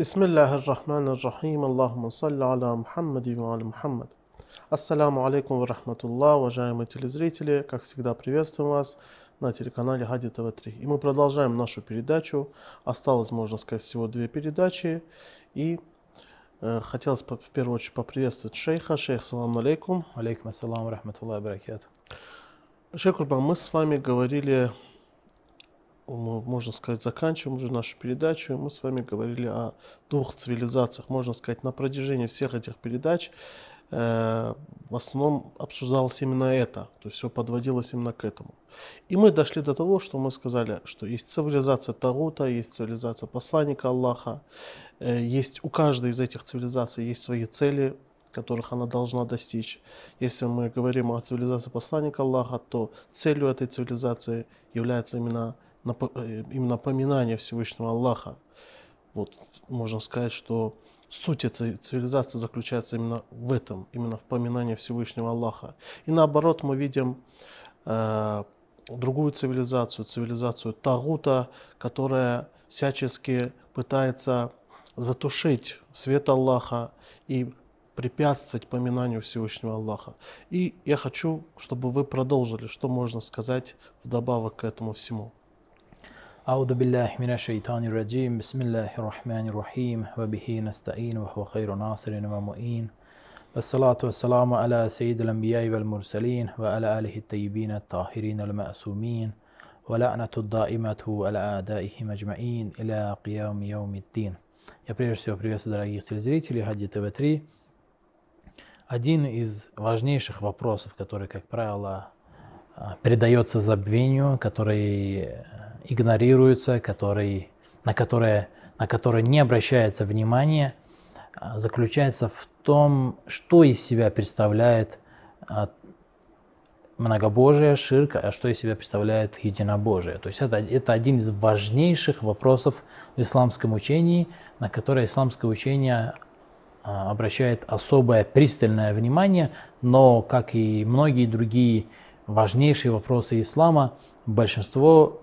بسم الله الرحمن الرحيم اللهم صل على محمد وعلى محمد Ассаламу алейкум ва рахматуллах, уважаемые телезрители. Как всегда, приветствуем вас на телеканале Хади ТВ3. И мы продолжаем нашу передачу. Осталось, можно сказать, всего две передачи. И э, хотелось в первую очередь поприветствовать шейха. Шейх, салам алейкум. Алейкум ассаламу рахматуллах баракату. Шейх Курбан, мы с вами говорили, мы, можно сказать, заканчиваем уже нашу передачу. Мы с вами говорили о двух цивилизациях. Можно сказать, на протяжении всех этих передач Э, в основном обсуждалось именно это, то есть все подводилось именно к этому. И мы дошли до того, что мы сказали, что есть цивилизация Тарута, есть цивилизация посланника Аллаха, э, есть у каждой из этих цивилизаций есть свои цели, которых она должна достичь. Если мы говорим о цивилизации посланника Аллаха, то целью этой цивилизации является именно, э, именно поминание Всевышнего Аллаха. Вот можно сказать, что суть этой цивилизации заключается именно в этом, именно в поминании Всевышнего Аллаха. И наоборот мы видим э, другую цивилизацию, цивилизацию Тагута, которая всячески пытается затушить свет Аллаха и препятствовать поминанию Всевышнего Аллаха. И я хочу, чтобы вы продолжили, что можно сказать вдобавок к этому всему. أعوذ بالله من الشيطان الرجيم بسم الله الرحمن الرحيم وبه نستعين وهو خير ناصر ومؤين والصلاة والسلام على سيد الأنبياء والمرسلين وعلى آله الطيبين الطاهرين المأسومين ولعنة الدائمة على أعدائهم أجمعين إلى قيام يوم الدين Я прежде всего приветствую дорогих телезрителей Хади ТВ-3. Один из важнейших вопросов, который, как правило, передается забвению, который игнорируются, который, на, которые, на которые не обращается внимание, а, заключается в том, что из себя представляет а, многобожие, ширка, а что из себя представляет единобожие. То есть это, это один из важнейших вопросов в исламском учении, на который исламское учение а, обращает особое пристальное внимание, но, как и многие другие важнейшие вопросы ислама, большинство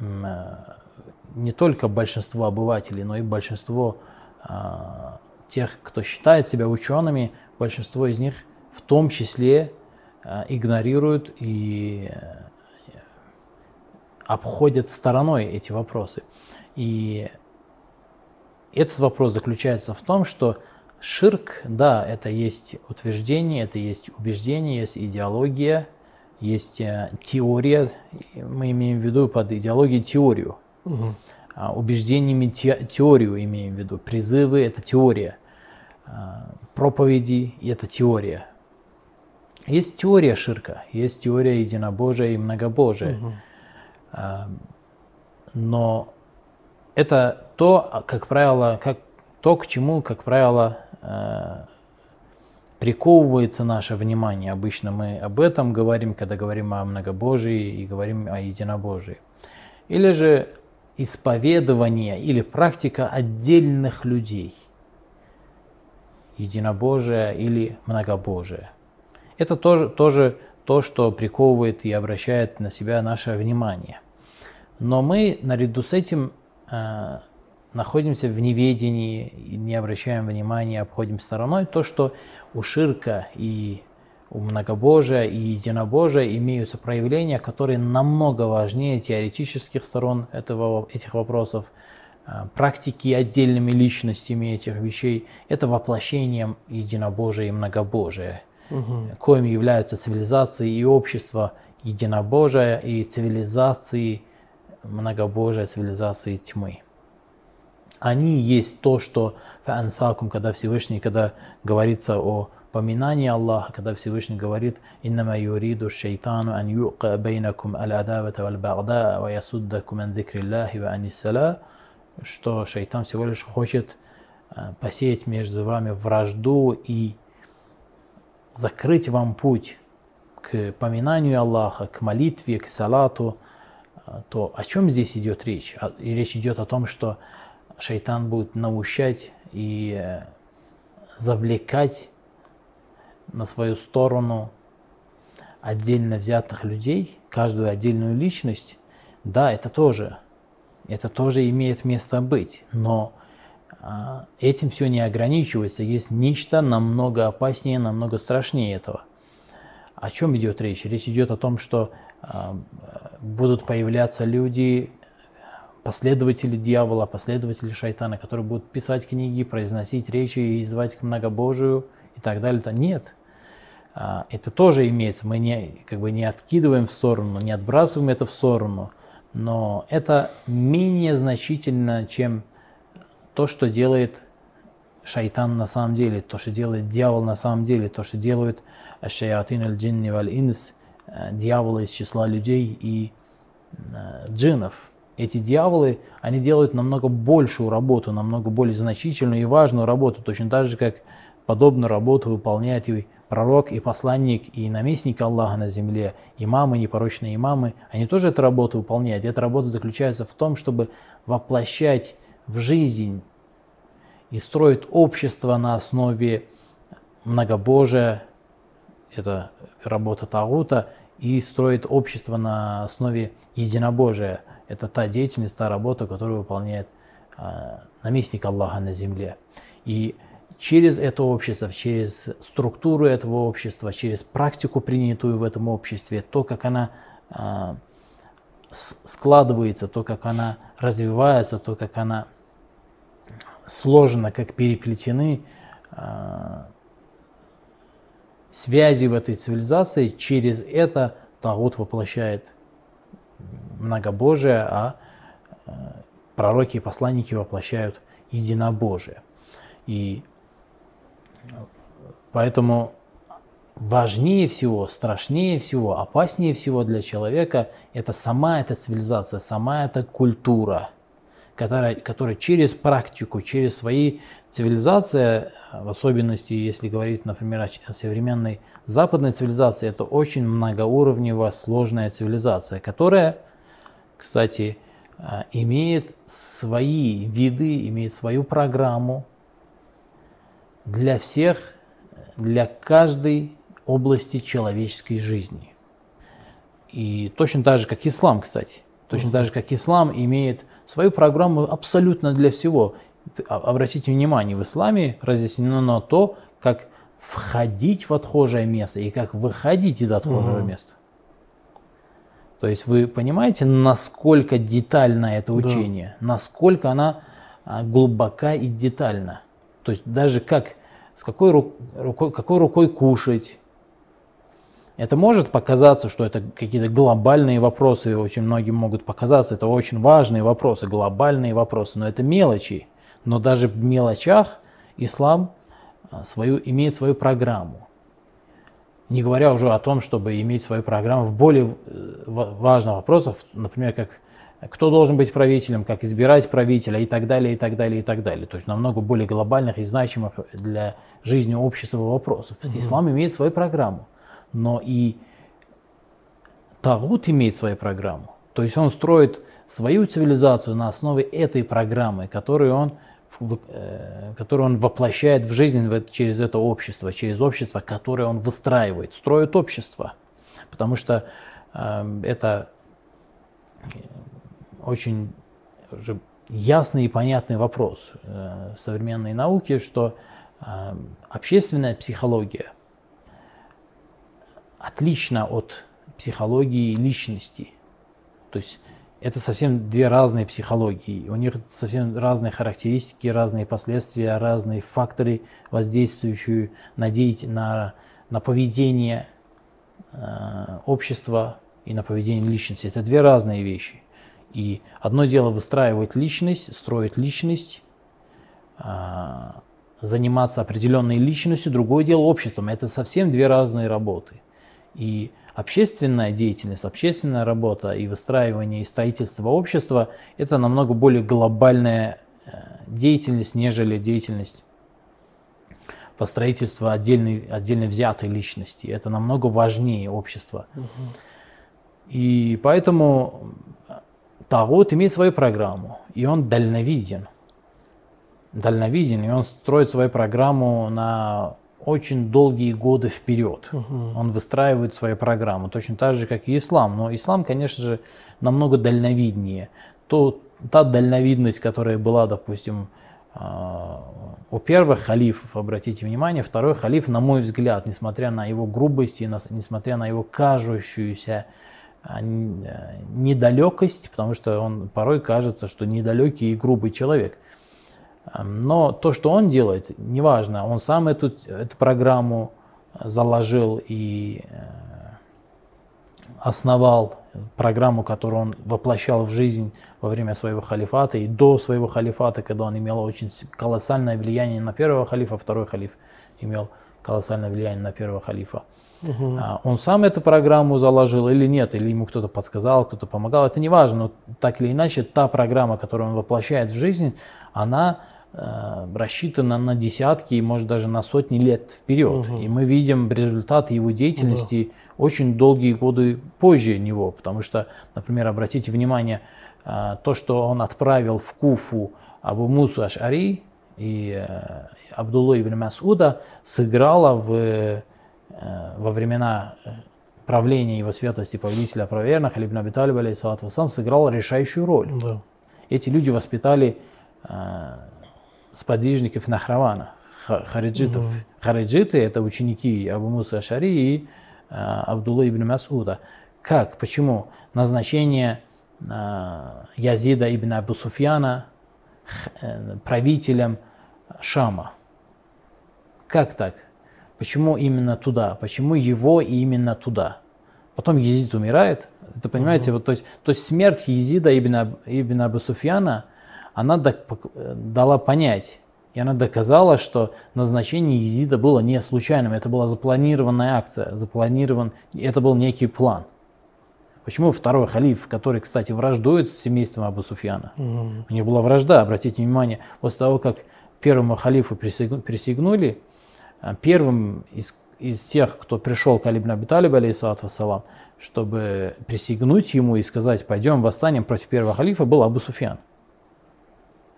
не только большинство обывателей, но и большинство а, тех, кто считает себя учеными, большинство из них в том числе а, игнорируют и э, обходят стороной эти вопросы. И этот вопрос заключается в том, что ширк, да, это есть утверждение, это есть убеждение, есть идеология, есть э, теория, мы имеем в виду под идеологией теорию, угу. убеждениями те, теорию имеем в виду, призывы – это теория, а, проповеди – это теория. Есть теория ширка, есть теория единобожия и многобожия, угу. но это то, как правило, как, то, к чему, как правило, э, приковывается наше внимание. Обычно мы об этом говорим, когда говорим о многобожии и говорим о единобожии. Или же исповедование или практика отдельных людей. Единобожие или многобожие. Это тоже, тоже то, что приковывает и обращает на себя наше внимание. Но мы наряду с этим э, находимся в неведении, не обращаем внимания, обходим стороной то, что у ширка и у многобожия и единобожия имеются проявления, которые намного важнее теоретических сторон этого, этих вопросов, а, практики отдельными личностями этих вещей. Это воплощением единобожия и многобожия, угу. коим являются цивилизации и общество единобожия и цивилизации многобожия, цивилизации тьмы они есть то, что фаансакум, когда Всевышний, когда говорится о поминании Аллаха, когда Всевышний говорит «Иннама юриду шайтану ан юqa бейнакум аль-адавата валь-багда ва ясуддакум ан зикриллахи ва аниссала», что шайтан всего лишь хочет э, посеять между вами вражду и закрыть вам путь к поминанию Аллаха, к молитве, к салату, э, то о чем здесь идет речь? И речь идет о том, что шайтан будет наущать и э, завлекать на свою сторону отдельно взятых людей, каждую отдельную личность, да, это тоже, это тоже имеет место быть, но а, этим все не ограничивается. Есть нечто намного опаснее, намного страшнее этого. О чем идет речь? Речь идет о том, что а, будут появляться люди, последователи дьявола, последователи шайтана, которые будут писать книги, произносить речи и звать к многобожию и так далее. -то. Нет. А, это тоже имеется. Мы не, как бы не откидываем в сторону, не отбрасываем это в сторону. Но это менее значительно, чем то, что делает шайтан на самом деле, то, что делает дьявол на самом деле, то, что делают шаятин аль-джинни валь-инс, э, дьяволы из числа людей и э, джиннов. Эти дьяволы, они делают намного большую работу, намного более значительную и важную работу, точно так же, как подобную работу выполняет и пророк, и посланник, и наместник Аллаха на земле, имамы, непорочные имамы, они тоже эту работу выполняют. И эта работа заключается в том, чтобы воплощать в жизнь и строить общество на основе многобожия, это работа Тагута, и строит общество на основе единобожия. Это та деятельность, та работа, которую выполняет э, наместник Аллаха на земле. И через это общество, через структуру этого общества, через практику, принятую в этом обществе, то, как она э, складывается, то, как она развивается, то, как она сложена, как переплетены э, связи в этой цивилизации, через это Тагут воплощает многобожие, а э, пророки и посланники воплощают единобожие. И Поэтому важнее всего, страшнее всего, опаснее всего для человека это сама эта цивилизация, сама эта культура, которая, которая через практику, через свои цивилизации, в особенности, если говорить, например, о современной западной цивилизации, это очень многоуровневая, сложная цивилизация, которая, кстати, а, имеет свои виды, имеет свою программу, для всех, для каждой области человеческой жизни. И точно так же, как ислам, кстати. Точно так же, как ислам имеет свою программу абсолютно для всего. А, обратите внимание, в исламе разъяснено то, как входить в отхожее место и как выходить из отхожего угу. места. То есть вы понимаете, насколько детально это учение, да. насколько она а, глубока и детальна. То есть даже как, с какой рукой, какой рукой кушать. Это может показаться, что это какие-то глобальные вопросы, очень многим могут показаться, это очень важные вопросы, глобальные вопросы, но это мелочи. Но даже в мелочах ислам а, свою, имеет свою программу. Не говоря уже о том, чтобы иметь свою программу в более э, важных вопросах, например, как кто должен быть правителем, как избирать правителя и так далее, и так далее, и так далее. То есть намного более глобальных и значимых для жизни общества вопросов. Угу. Ислам имеет свою программу, но и Тагут имеет свою программу. То есть он строит свою цивилизацию на основе этой программы, которую он, э, которую он воплощает в жизнь через это общество, через общество, которое он выстраивает, строит общество. Потому что э, это очень уже ясный и понятный вопрос э, современной науки, что э, общественная психология отлична от психологии личности. То есть это совсем две разные психологии. У них совсем разные характеристики, разные последствия, разные факторы, воздействующие на, деятель, на, на поведение э, общества и на поведение личности. Это две разные вещи. И одно дело выстраивать личность, строить личность, а, заниматься определенной личностью, другое дело обществом. Это совсем две разные работы. И общественная деятельность, общественная работа и выстраивание и строительство общества – это намного более глобальная э, деятельность, нежели деятельность по строительству отдельной, отдельно взятой личности. Это намного важнее общества. Угу. И поэтому Тагут имеет свою программу, и он дальновиден. Дальновиден, и он строит свою программу на очень долгие годы вперед. Угу. Он выстраивает свою программу, точно так же, как и ислам. Но ислам, конечно же, намного дальновиднее. То, та дальновидность, которая была, допустим, у первых халифов, обратите внимание, второй халиф, на мой взгляд, несмотря на его грубость и несмотря на его кажущуюся а, недалекость, потому что он порой кажется, что недалекий и грубый человек. Но то, что он делает, неважно, он сам эту, эту программу заложил и э, основал программу, которую он воплощал в жизнь во время своего халифата и до своего халифата, когда он имел очень колоссальное влияние на первого халифа, второй халиф имел колоссальное влияние на первого халифа. Угу. Он сам эту программу заложил или нет, или ему кто-то подсказал, кто-то помогал, это не важно, но так или иначе та программа, которую он воплощает в жизнь, она э, рассчитана на десятки, может даже на сотни лет вперед. Угу. И мы видим результаты его деятельности да. очень долгие годы позже него, потому что, например, обратите внимание, э, то, что он отправил в Куфу Абу Мусу Ашари и э, Абдулла ибн Масуда сыграла в, э, во времена э, правления его светлости повелителя проверенных, Ибн Аби Талиб, алейхиссалату сыграл решающую роль. Да. Эти люди воспитали э, сподвижников Нахравана, хариджитов. Угу. Хариджиты – это ученики Абу Муса Ашари и э, Абдулла ибн Масуда. Как? Почему? Назначение э, Язида ибн Абу Суфьяна э, правителем Шама – как так? Почему именно туда? Почему его именно туда? Потом Езид умирает. Это понимаете, угу. вот, то, есть, то есть смерть Езида ибн, ибн Абу Суфьяна, она дала понять, и она доказала, что назначение Езида было не случайным, это была запланированная акция, запланирован, это был некий план. Почему второй халиф, который, кстати, враждует с семейством Абу Суфьяна, угу. у них была вражда, обратите внимание, после того, как первому халифу присягнули, а, первым из, из тех, кто пришел к Алибн Аби Талиб, вассалам, чтобы присягнуть ему и сказать, пойдем восстанем против первого халифа, был Абу Суфьян.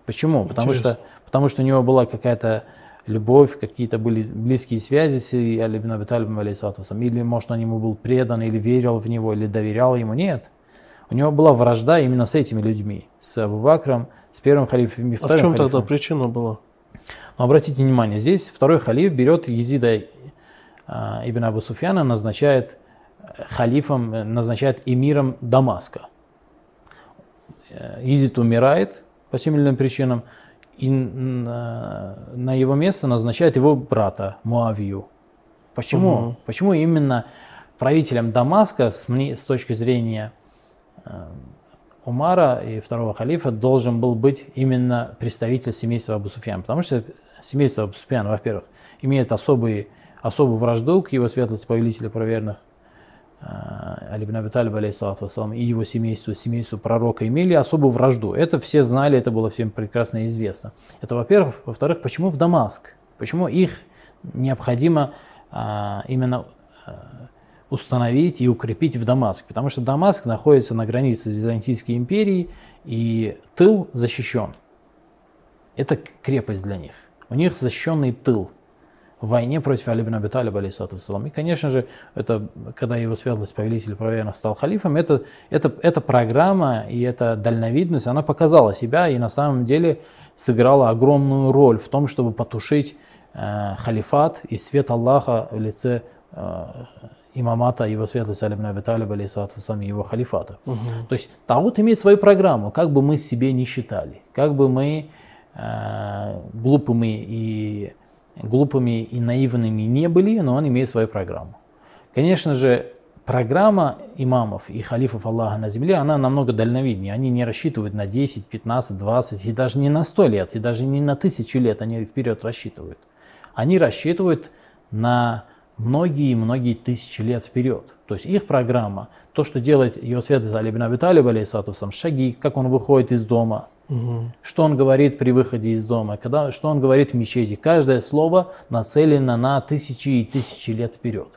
Почему? Потому что, потому что у него была какая-то любовь, какие-то были близкие связи с Алибн Аби Талибом, или, может, он ему был предан, или верил в него, или доверял ему. Нет. У него была вражда именно с этими людьми, с Абу Бакром, с первым халифом и вторым А в чем халифом. тогда причина была? Но обратите внимание, здесь второй халиф берет Езида а, Ибн Абу Суфьяна, назначает э, халифом, э, назначает эмиром Дамаска. Э, Езид умирает по тем или иным причинам, и на его место назначает его брата Муавию. Почему? Угу. Почему именно правителем Дамаска с, с точки зрения Умара и второго халифа должен был быть именно представитель семейства Абу Суфьян, потому что семейство Абу Суфьяна, во-первых, имеет особый, особую вражду к его светлости повелителя проверенных, а, Али ибн Аби Талиб, вассалам, и его семейству, семейству пророка имели особую вражду. Это все знали, это было всем прекрасно известно. Это во-первых. Во-вторых, почему в Дамаск? Почему их необходимо а, именно а, установить и укрепить в Дамаск? Потому что Дамаск находится на границе с Византийской империей, и тыл защищен. Это крепость для них. У них защищенный тыл в войне против Али ибн Аби Талиба, И, конечно же, это, когда его светлость повелитель проверенных стал халифом, это, это, эта программа и эта дальновидность, она показала себя и на самом деле сыграла огромную роль в том, чтобы потушить э, халифат и свет Аллаха в лице э, имамата его светлости Али ибн Аби Талиба, и его халифата. Угу. То есть Таут имеет свою программу, как бы мы себе не считали, как бы мы Э, глупыми и, глупыми и наивными не были, но он имеет свою программу. Конечно же, программа имамов и халифов Аллаха на земле, она намного дальновиднее. Они не рассчитывают на 10, 15, 20 и даже не на 100 лет, и даже не на тысячу лет они вперед рассчитывают. Они рассчитывают на многие-многие тысячи лет вперед. То есть их программа, то, что делает его святость Али ибн Аби Талиб, шаги, как он выходит из дома, Угу. Что он говорит при выходе из дома, когда, что он говорит в мечети. Каждое слово нацелено на тысячи и тысячи лет вперед.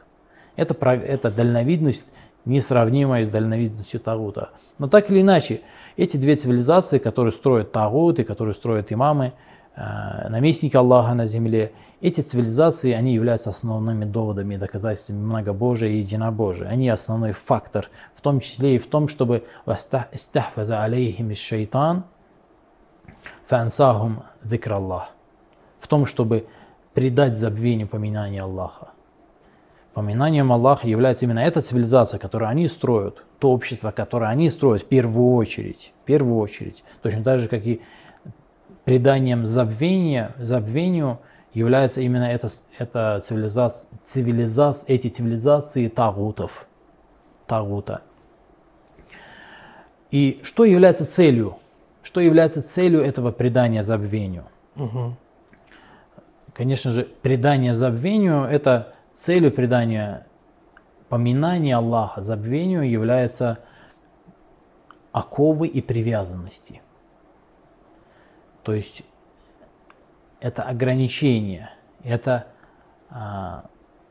Это, это дальновидность, несравнимая с дальновидностью Тагута. Но так или иначе, эти две цивилизации, которые строят Тагут и которые строят имамы, э, наместники Аллаха на земле, эти цивилизации, они являются основными доводами и доказательствами многобожия и единобожия. Они основной фактор, в том числе и в том, чтобы «вастахфаза алейхим шайтан» фансахум дикраллах. В том, чтобы предать забвению поминания Аллаха. Поминанием Аллаха является именно эта цивилизация, которую они строят, то общество, которое они строят в первую очередь, в первую очередь. Точно так же, как и преданием забвения, забвению является именно эта, эта цивилизация, цивилизация, эти цивилизации тагутов, тагута. И что является целью? Что является целью этого предания забвению? Угу. Конечно же, предание забвению – это целью предания поминания Аллаха забвению является оковы и привязанности. То есть это ограничение, это а,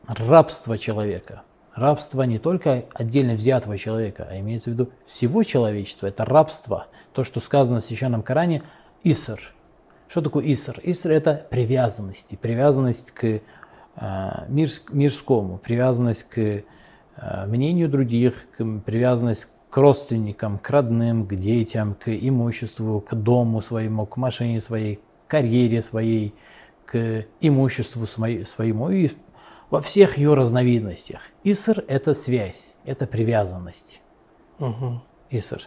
рабство человека. Рабство не только отдельно взятого человека, а имеется в виду всего человечества. Это рабство, то, что сказано в Священном Коране, Иср. Что такое Иср? Иср – это привязанности, привязанность к э, мирскому, привязанность к э, мнению других, к, привязанность к родственникам, к родным, к детям, к имуществу, к дому своему, к машине своей, к карьере своей, к имуществу своему и во всех ее разновидностях. Иср – это связь, это привязанность. Угу. Иср.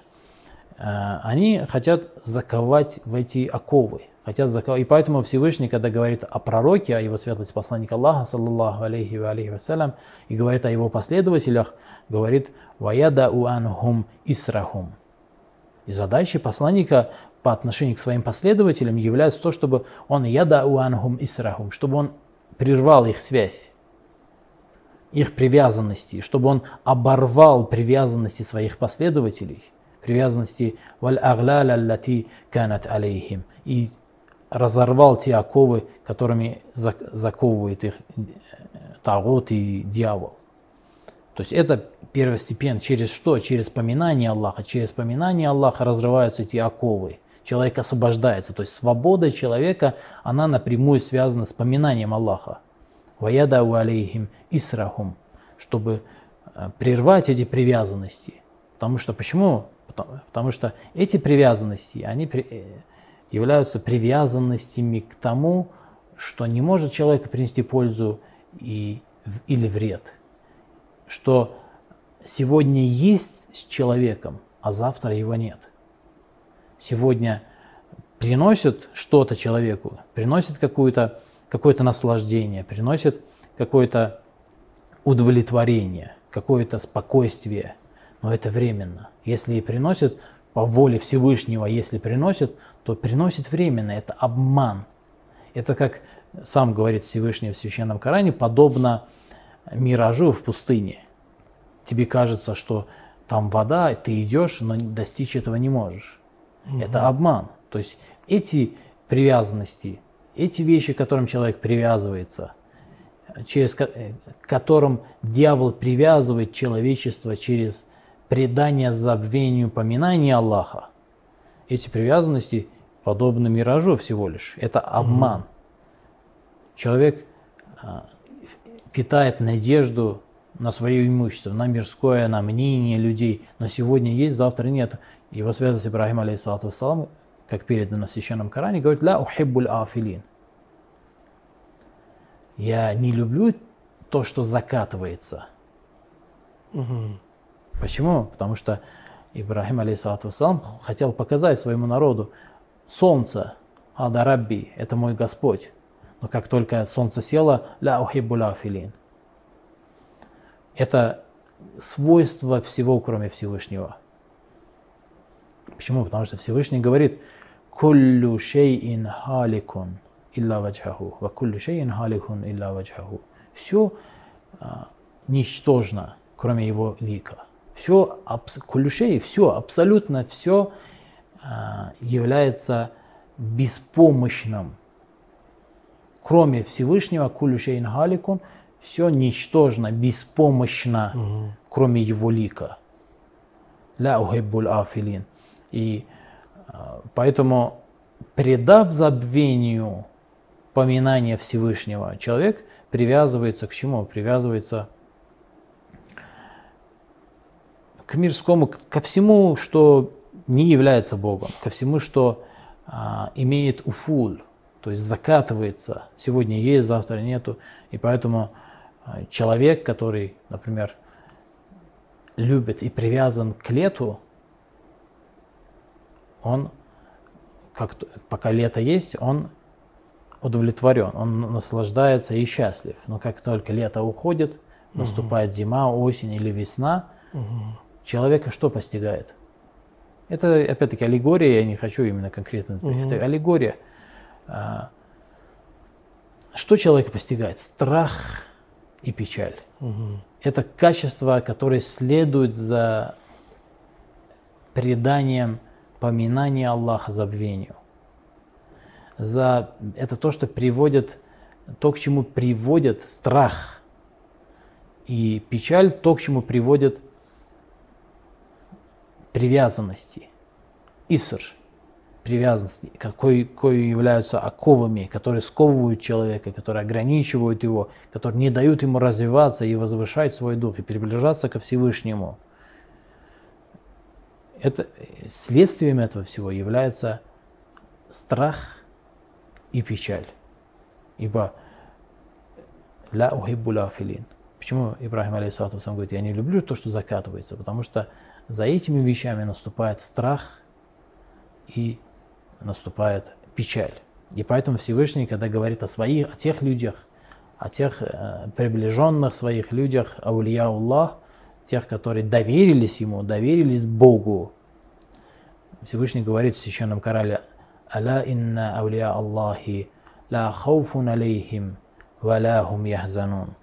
Э, они хотят заковать в эти оковы, хотят заковать. И поэтому Всевышний, когда говорит о пророке, о его светлости посланника Аллаха, саллаллаху алейхи ва алейхи вассалям, и говорит о его последователях, говорит «Ваяда уанхум исрахум». И задачей посланника по отношению к своим последователям является то, чтобы он яда уанхум исрахум, чтобы он прервал их связь их привязанности, чтобы он оборвал привязанности своих последователей, привязанности валь аллати канат алейхим, и разорвал те оковы, которыми заковывает их э, Тагот и дьявол. То есть это первостепенно. Через что? Через поминание Аллаха. Через поминание Аллаха разрываются эти оковы. Человек освобождается. То есть свобода человека, она напрямую связана с поминанием Аллаха. Ваядау алейхим исрахум, чтобы э, прервать эти привязанности. Потому что почему? Потому, потому что эти привязанности, они при, э, являются привязанностями к тому, что не может человеку принести пользу и, или вред. Что сегодня есть с человеком, а завтра его нет. Сегодня приносит что-то человеку, приносит какое-то наслаждение, приносит какое-то удовлетворение, какое-то спокойствие, но это временно. Если и приносит по воле Всевышнего, если приносит, то приносит временно, это обман. Это как сам говорит Всевышний в Священном Коране, подобно миражу в пустыне. Тебе кажется, что там вода, ты идешь, но достичь этого не можешь. Угу. Это обман. То есть эти привязанности, эти вещи, к которым человек привязывается, через к которым дьявол привязывает человечество через предание забвению поминания Аллаха, эти привязанности подобны миражу всего лишь. Это обман. Человек а, питает надежду на свое имущество, на мирское, на мнение людей, но сегодня есть, завтра нет. Его святость Ибрахим, алейхиссалату вассалам, как передано в Священном Коране, говорит «Ля ухиббуль афилин». Я не люблю то, что закатывается. Угу. Почему? Потому что Ибрахим, алейхиссалату вассалам, хотел показать своему народу солнце, Ада Рабби, это мой Господь. Но как только солнце село, ля ухиббуль афилин. Это свойство всего, кроме Всевышнего. Почему? Потому что Всевышний говорит, «Куллю шейин халикун илля ваджаху, ва куллю шейин халикун илля ваджаху». Все а, ничтожно, кроме его лика. Все, кулюшей, все, абсолютно все а, является беспомощным. Кроме Всевышнего, кулюшейн халикун, все ничтожно, беспомощно, угу. кроме его лика. Ля ухиббуль афилин. И а, поэтому, предав забвению поминания Всевышнего, человек привязывается к чему? Привязывается к мирскому, ко всему, что не является Богом, ко всему, что а, имеет уфуль, то есть закатывается. Сегодня есть, завтра нету. И поэтому человек, который, например, любит и привязан к лету, он, как, пока лето есть, он удовлетворен, он наслаждается и счастлив. Но как только лето уходит, наступает угу. зима, осень или весна, угу. человека что постигает? Это, опять-таки, аллегория, я не хочу именно конкретно, угу. это аллегория. А, что человека постигает? Страх и печаль. Угу. Это качества, которые следуют за преданием поминания Аллаха забвению. За, это то, что приводит, то, к чему приводит страх. И печаль, то, к чему приводит привязанности. Иср привязанности, какой, кое являются оковами, которые сковывают человека, которые ограничивают его, которые не дают ему развиваться и возвышать свой дух, и приближаться ко Всевышнему. Это, следствием этого всего является страх и печаль. Ибо ля ухиббу филин. Почему Ибрахим алейхиссалату говорит, я не люблю то, что закатывается, потому что за этими вещами наступает страх и наступает печаль. И поэтому Всевышний, когда говорит о своих, о тех людях, о тех э, приближенных своих людях, аулия Аллах, тех, которые доверились Ему, доверились Богу, Всевышний говорит в Священном Корале, «Аля инна аулия Аллахи ла хауфун алейхим ва ла хум яхзанун».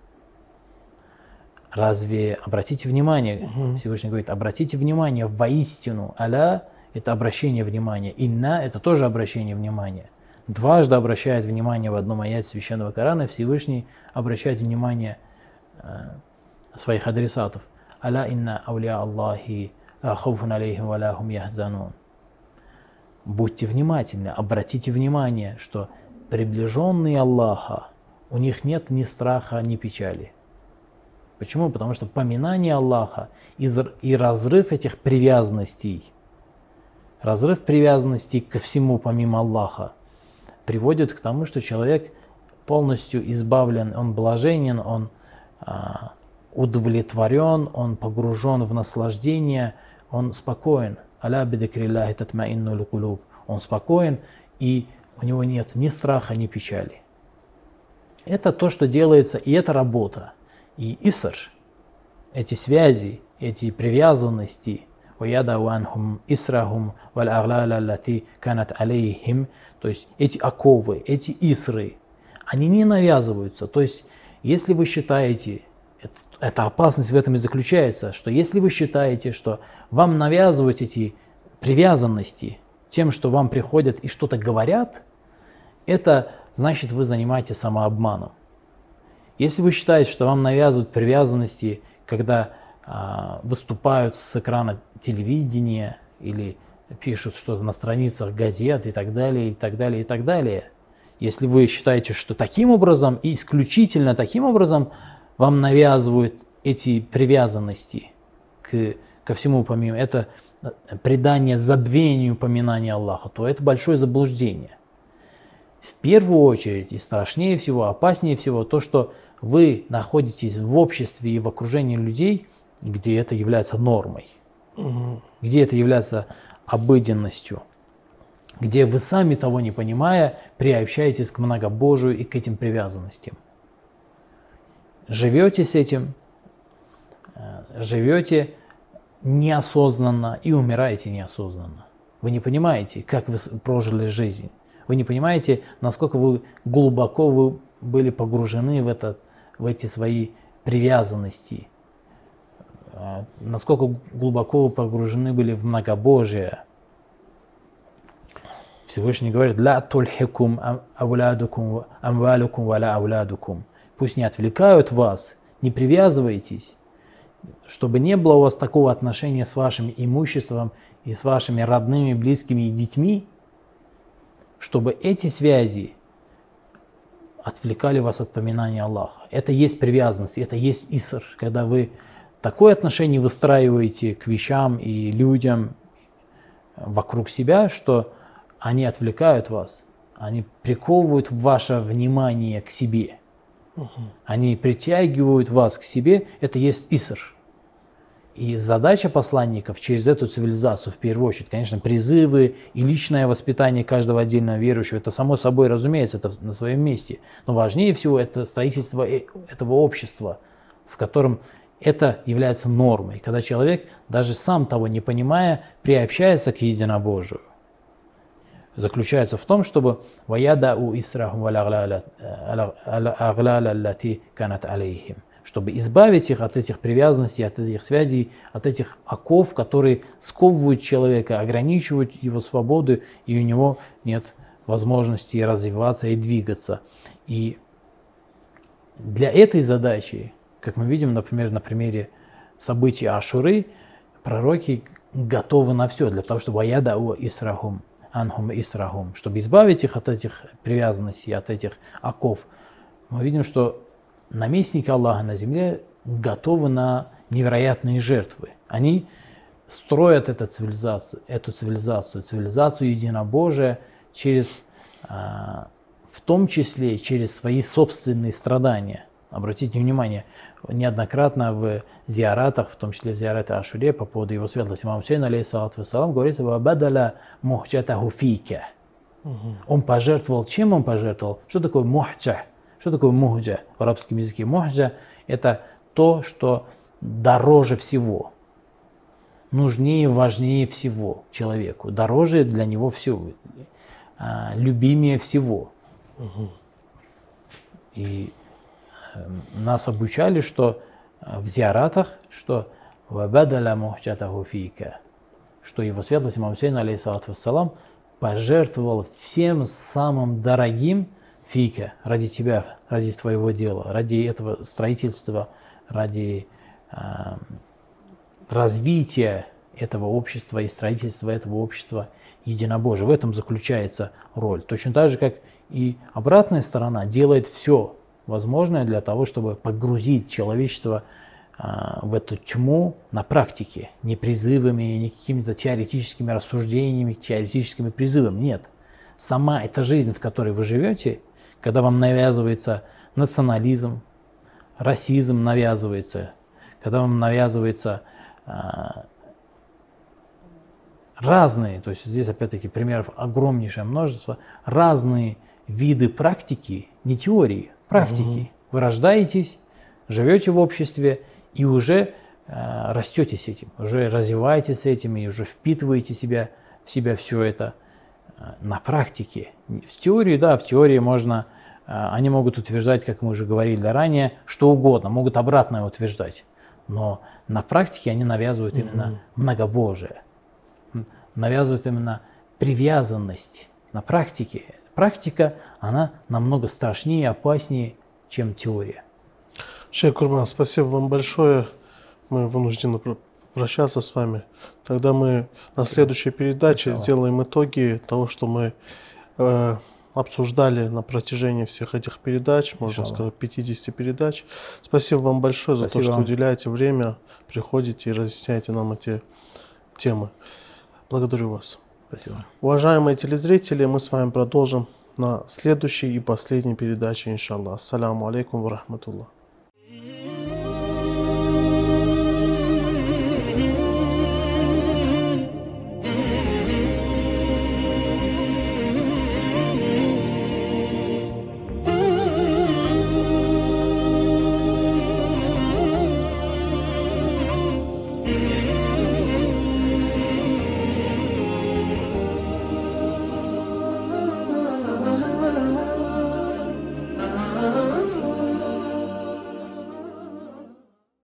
Разве, обратите внимание, угу. Всевышний говорит, обратите внимание воистину, аля – это обращение внимания, инна – это тоже обращение внимания. Дважды обращает внимание в одном аяте Священного Корана, Всевышний обращает внимание э, своих адресатов. Аля инна аулия Аллахи ла хауфун алейхим ва яхзанун. Будьте внимательны, обратите внимание, что приближенные Аллаха, у них нет ни страха, ни печали – Почему? Потому что поминание Аллаха и разрыв этих привязанностей, разрыв привязанностей ко всему помимо Аллаха, приводит к тому, что человек полностью избавлен, он блаженен, он а, удовлетворен, он погружен в наслаждение, он спокоен. Аля бидакрилляхи татмаинну кулуб. Он спокоен, и у него нет ни страха, ни печали. Это то, что делается, и это работа и иср, эти связи, эти привязанности, وَيَدَوْ исрахум валь وَالْأَغْلَالَ канат алейхим, то есть эти оковы, эти исры, они не навязываются. То есть, если вы считаете, это, эта опасность в этом и заключается, что если вы считаете, что вам навязывают эти привязанности тем, что вам приходят и что-то говорят, это значит вы занимаетесь самообманом. Если вы считаете, что вам навязывают привязанности, когда а, выступают с экрана телевидения или пишут что-то на страницах газет и так далее, и так далее, и так далее, если вы считаете, что таким образом и исключительно таким образом вам навязывают эти привязанности к, ко всему помимо, это предание забвению поминания Аллаха, то это большое заблуждение. В первую очередь и страшнее всего, опаснее всего то, что вы находитесь в обществе и в окружении людей, где это является нормой, угу. где это является обыденностью, где вы сами того не понимая приобщаетесь к многобожию и к этим привязанностям. Живете с этим, э, живете неосознанно и умираете неосознанно. Вы не понимаете, как вы прожили жизнь. Вы не понимаете, насколько вы глубоко вы были погружены в этот в эти свои привязанности, насколько глубоко вы погружены были в многобожие. Всевышний говорит, «Ла тульхикум авлядукум амвалукум валя авлядукум». Пусть не отвлекают вас, не привязывайтесь, чтобы не было у вас такого отношения с вашим имуществом и с вашими родными, близкими и детьми, чтобы эти связи отвлекали вас от поминания Аллаха. Это есть привязанность, это есть иср, когда вы такое отношение выстраиваете к вещам и людям вокруг себя, что они отвлекают вас, они приковывают ваше внимание к себе. Они притягивают вас к себе, это есть Иср. И задача посланников через эту цивилизацию, в первую очередь, конечно, призывы и личное воспитание каждого отдельного верующего, это само собой разумеется, это на своем месте. Но важнее всего это строительство э, этого общества, в котором это является нормой, когда человек, даже сам того не понимая, приобщается к единобожию. Заключается в том, чтобы «Ваяда у исрахум канат алейхим» чтобы избавить их от этих привязанностей, от этих связей, от этих оков, которые сковывают человека, ограничивают его свободу, и у него нет возможности развиваться и двигаться. И для этой задачи, как мы видим, например, на примере событий Ашуры, пророки готовы на все для того, чтобы аяда у исрахум, анхум исрахум, чтобы избавить их от этих привязанностей, от этих оков. Мы видим, что наместники Аллаха на земле готовы на невероятные жертвы. Они строят эту цивилизацию, эту цивилизацию, цивилизацию единобожия через, а, в том числе через свои собственные страдания. Обратите внимание, неоднократно в зиаратах, в том числе в зиарате Ашуре, по поводу его светлости имам Хусейн, алейхиссалату вассалам, говорится «Вабадаля мухчатаху фике». Он пожертвовал, чем он пожертвовал? Что такое мухча? Что такое мухджа в арабском языке? Мухджа – это то, что дороже всего, нужнее, важнее всего человеку, дороже для него все, а, любимее всего. И эм, нас обучали, что э, в зиаратах, что «Вабадаля мухчатаху фика», что его светлость имам Хусейн, алейхиссалату вассалам, пожертвовал всем самым дорогим – фика, ради тебя, ради твоего дела, ради этого строительства, ради э, развития этого общества и строительства этого общества единобожия. В этом заключается роль. Точно так же, как и обратная сторона делает все возможное для того, чтобы погрузить человечество э, в эту тьму на практике, не призывами, не какими-то теоретическими рассуждениями, теоретическими призывами. Нет. Сама эта жизнь, в которой вы живете, когда вам навязывается национализм, расизм навязывается, когда вам навязывается а, разные, то есть здесь опять-таки примеров огромнейшее множество, разные виды практики, не теории, практики. Вы рождаетесь, живете в обществе и уже э, растете с этим, уже развиваетесь с этим и уже впитываете себя, в себя все это на практике. В теории, да, в теории можно, а, они могут утверждать, как мы уже говорили ранее, что угодно, могут обратное утверждать. Но на практике они навязывают именно mm-hmm. многобожие, навязывают именно привязанность на практике. Практика, она намного страшнее и опаснее, чем теория. Шейх Курбан, спасибо вам большое. Мы вынуждены прощаться с вами. Тогда мы на следующей передаче Сначала. сделаем итоги того, что мы э, обсуждали на протяжении всех этих передач, можно сказать, 50 передач. Спасибо вам большое Спасибо за то, что вам. уделяете время, приходите и разъясняете нам эти темы. Благодарю вас. Спасибо. Уважаемые телезрители, мы с вами продолжим на следующей и последней передаче, иншаллах. Ассаламу алейкум ва рахматуллах.